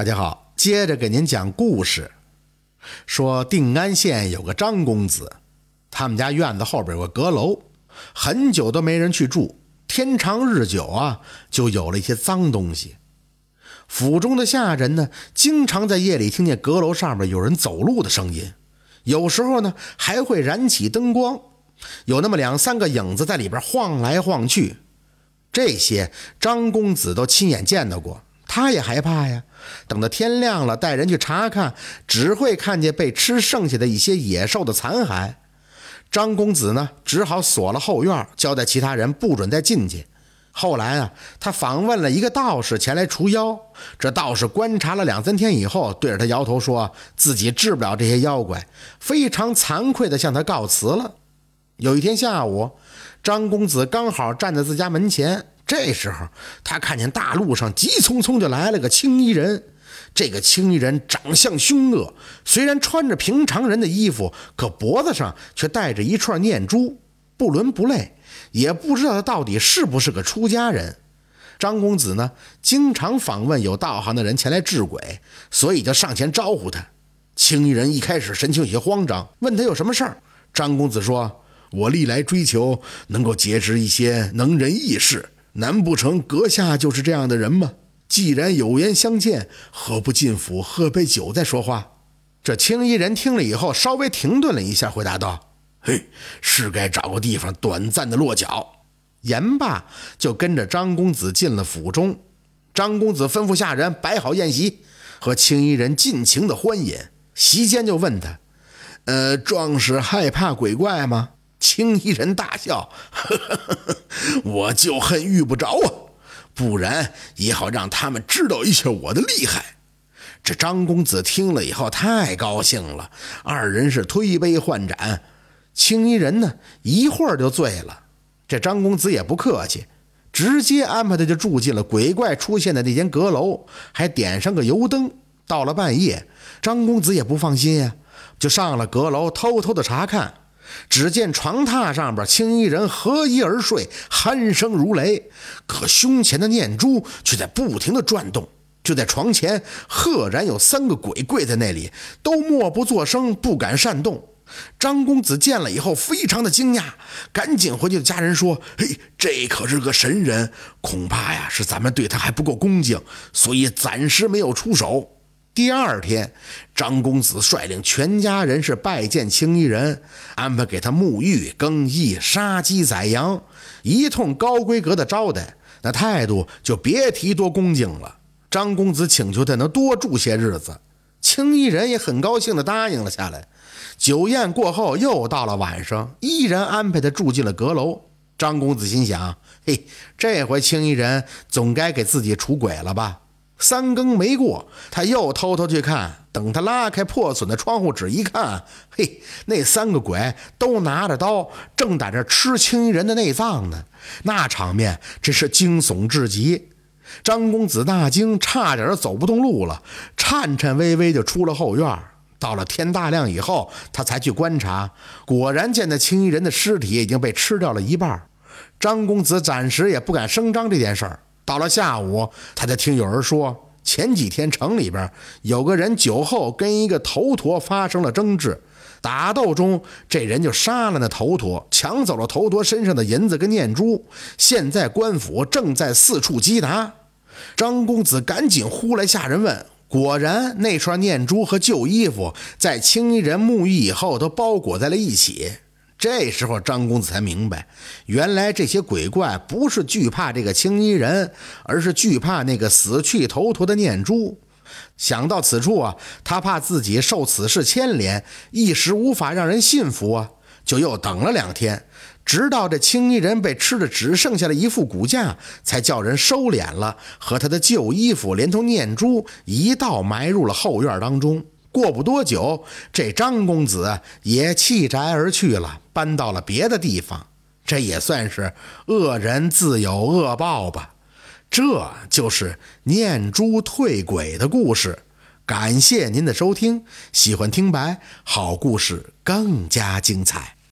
大家好，接着给您讲故事。说定安县有个张公子，他们家院子后边有个阁楼，很久都没人去住。天长日久啊，就有了一些脏东西。府中的下人呢，经常在夜里听见阁楼上面有人走路的声音，有时候呢还会燃起灯光，有那么两三个影子在里边晃来晃去。这些张公子都亲眼见到过。他也害怕呀，等到天亮了，带人去查看，只会看见被吃剩下的一些野兽的残骸。张公子呢，只好锁了后院，交代其他人不准再进去。后来啊，他访问了一个道士前来除妖，这道士观察了两三天以后，对着他摇头，说自己治不了这些妖怪，非常惭愧地向他告辞了。有一天下午，张公子刚好站在自家门前。这时候，他看见大路上急匆匆就来了个青衣人。这个青衣人长相凶恶，虽然穿着平常人的衣服，可脖子上却戴着一串念珠，不伦不类，也不知道他到底是不是个出家人。张公子呢，经常访问有道行的人前来治鬼，所以就上前招呼他。青衣人一开始神情有些慌张，问他有什么事儿。张公子说：“我历来追求能够结识一些能人异士。”难不成阁下就是这样的人吗？既然有缘相见，何不进府喝杯酒再说话？这青衣人听了以后，稍微停顿了一下，回答道：“嘿，是该找个地方短暂的落脚。”言罢，就跟着张公子进了府中。张公子吩咐下人摆好宴席，和青衣人尽情的欢饮。席间就问他：“呃，壮士害怕鬼怪吗？”青衣人大笑：“呵呵呵我就恨遇不着啊，不然也好让他们知道一下我的厉害。”这张公子听了以后太高兴了，二人是推杯换盏。青衣人呢，一会儿就醉了。这张公子也不客气，直接安排他就住进了鬼怪出现的那间阁楼，还点上个油灯。到了半夜，张公子也不放心呀，就上了阁楼偷偷的查看。只见床榻上边青衣人合衣而睡，鼾声如雷，可胸前的念珠却在不停的转动。就在床前，赫然有三个鬼跪在那里，都默不作声，不敢擅动。张公子见了以后，非常的惊讶，赶紧回去的家人说：“嘿，这可是个神人，恐怕呀是咱们对他还不够恭敬，所以暂时没有出手。”第二天，张公子率领全家人是拜见青衣人，安排给他沐浴、更衣、杀鸡宰羊，一通高规格的招待，那态度就别提多恭敬了。张公子请求他能多住些日子，青衣人也很高兴地答应了下来。酒宴过后，又到了晚上，依然安排他住进了阁楼。张公子心想：嘿，这回青衣人总该给自己出轨了吧？三更没过，他又偷偷去看。等他拉开破损的窗户纸一看，嘿，那三个鬼都拿着刀，正在这吃青衣人的内脏呢。那场面真是惊悚至极。张公子大惊，差点走不动路了，颤颤巍巍就出了后院。到了天大亮以后，他才去观察，果然见那青衣人的尸体已经被吃掉了一半。张公子暂时也不敢声张这件事儿。到了下午，他就听有人说，前几天城里边有个人酒后跟一个头陀发生了争执，打斗中这人就杀了那头陀，抢走了头陀身上的银子跟念珠。现在官府正在四处缉拿。张公子赶紧呼来下人问，果然那串念珠和旧衣服在青衣人沐浴以后都包裹在了一起。这时候，张公子才明白，原来这些鬼怪不是惧怕这个青衣人，而是惧怕那个死去头陀的念珠。想到此处啊，他怕自己受此事牵连，一时无法让人信服啊，就又等了两天，直到这青衣人被吃的只剩下了一副骨架，才叫人收敛了，和他的旧衣服连同念珠一道埋入了后院当中。过不多久，这张公子也弃宅而去了，搬到了别的地方。这也算是恶人自有恶报吧。这就是念珠退鬼的故事。感谢您的收听，喜欢听白好故事更加精彩。